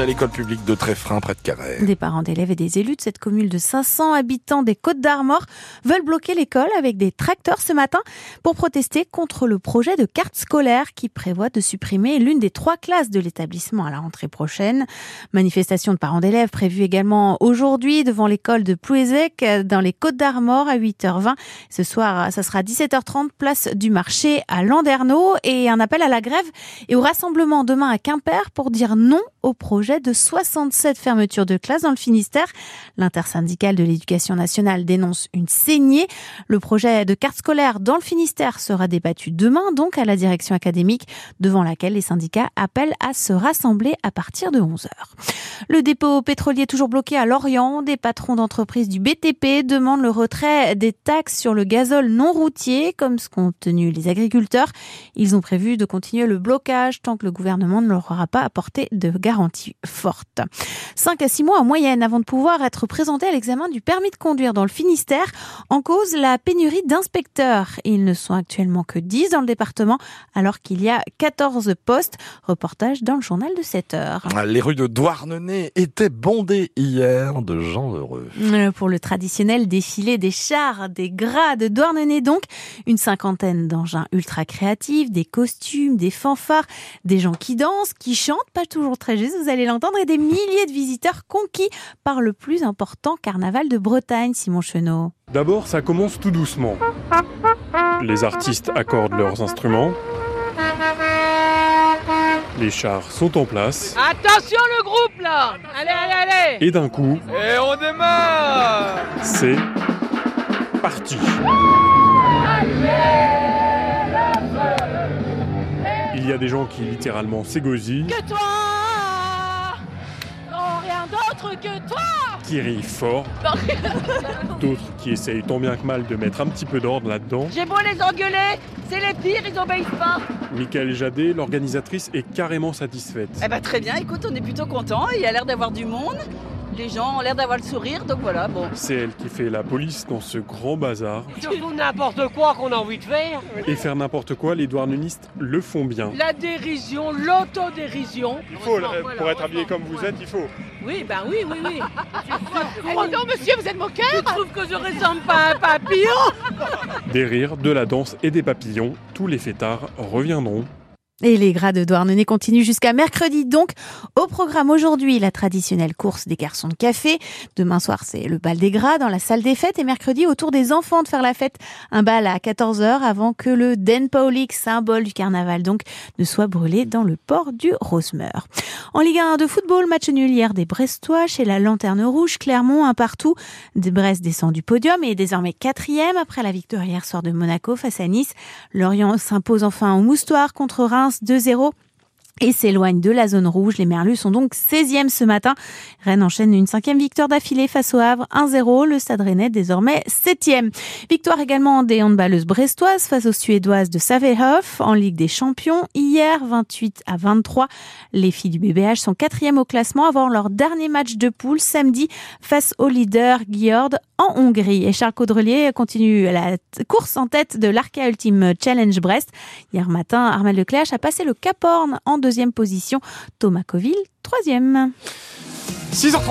à l'école publique de Tréfrin, près de Carré. Des parents d'élèves et des élus de cette commune de 500 habitants des Côtes d'Armor veulent bloquer l'école avec des tracteurs ce matin pour protester contre le projet de carte scolaire qui prévoit de supprimer l'une des trois classes de l'établissement à la rentrée prochaine. Manifestation de parents d'élèves prévue également aujourd'hui devant l'école de Plouézec dans les Côtes d'Armor à 8h20. Ce soir, ça sera 17h30 place du marché à Landerneau et un appel à la grève et au rassemblement demain à Quimper pour dire non au projet de 67 fermetures de classes dans le Finistère. L'intersyndicale de l'éducation nationale dénonce une saignée. Le projet de carte scolaire dans le Finistère sera débattu demain, donc à la direction académique, devant laquelle les syndicats appellent à se rassembler à partir de 11 heures. Le dépôt pétrolier toujours bloqué à Lorient. Des patrons d'entreprises du BTP demandent le retrait des taxes sur le gazole non routier, comme ce qu'ont obtenu les agriculteurs. Ils ont prévu de continuer le blocage tant que le gouvernement ne leur aura pas apporté de garantie forte. 5 à 6 mois en moyenne avant de pouvoir être présenté à l'examen du permis de conduire dans le Finistère. En cause, la pénurie d'inspecteurs. Ils ne sont actuellement que 10 dans le département alors qu'il y a 14 postes. Reportage dans le journal de 7 heures. Les rues de Douarnenez étaient bondées hier de gens heureux. Euh, Pour le traditionnel défilé des chars, des gras de Douarnenez donc, une cinquantaine d'engins ultra créatifs, des costumes, des fanfares, des gens qui dansent, qui chantent, pas toujours très juste, vous allez l'entendre, et des milliers de visiteurs conquis par le plus important carnaval de Bretagne, Simon Chenot. D'abord, ça commence tout doucement. Les artistes accordent leurs instruments. Les chars sont en place. Attention le groupe là Allez, allez, allez Et d'un coup, Et on démarre c'est parti. Il y a des gens qui littéralement s'égosillent, Que toi Rien d'autre que toi qui rient fort, d'autres qui essayent tant bien que mal de mettre un petit peu d'ordre là-dedans. J'ai beau les engueuler, c'est les pires, ils obéissent pas Michael Jadet, l'organisatrice, est carrément satisfaite. Eh ben très bien, écoute, on est plutôt content. Il y a l'air d'avoir du monde. Les gens ont l'air d'avoir le sourire, donc voilà, bon. C'est elle qui fait la police dans ce grand bazar. Surtout n'importe quoi qu'on a envie de faire Et faire n'importe quoi, les douarnenistes le font bien. La dérision, l'autodérision Il faut, pour être habillé comme vous êtes, il faut. Oui, ben oui, oui, oui. Oh non monsieur, vous êtes moqueur Tu trouves que je ressemble pas à un papillon Des rires, de la danse et des papillons, tous les fêtards reviendront. Et les gras de Douarnenez continuent jusqu'à mercredi. Donc, au programme aujourd'hui, la traditionnelle course des garçons de café. Demain soir, c'est le bal des gras dans la salle des fêtes. Et mercredi, autour des enfants de faire la fête. Un bal à 14h avant que le Den Paulik, symbole du carnaval, donc, ne soit brûlé dans le port du Rosemeur. En Ligue 1 de football, match nul hier des Brestois chez la Lanterne Rouge. Clermont, un partout. Brest descend du podium et est désormais quatrième après la victoire hier soir de Monaco face à Nice. Lorient s'impose enfin au moustoir contre Reims 2-0 et s'éloigne de la zone rouge. Les Merlus sont donc 16e ce matin. Rennes enchaîne une cinquième victoire d'affilée face au Havre 1-0. Le Stade Rennais désormais 7e. Victoire également des handballeuses brestoises face aux Suédoises de Savehof en Ligue des Champions. Hier, 28 à 23. Les filles du BBH sont quatrième au classement avant leur dernier match de poule samedi face au leader Giord en Hongrie. Et Charles Caudrelier continue la course en tête de l'Arca Ultime Challenge Brest. Hier matin, Armel Leclerc a passé le Cap Horn deuxième position. Thomas Coville, troisième. 6h30.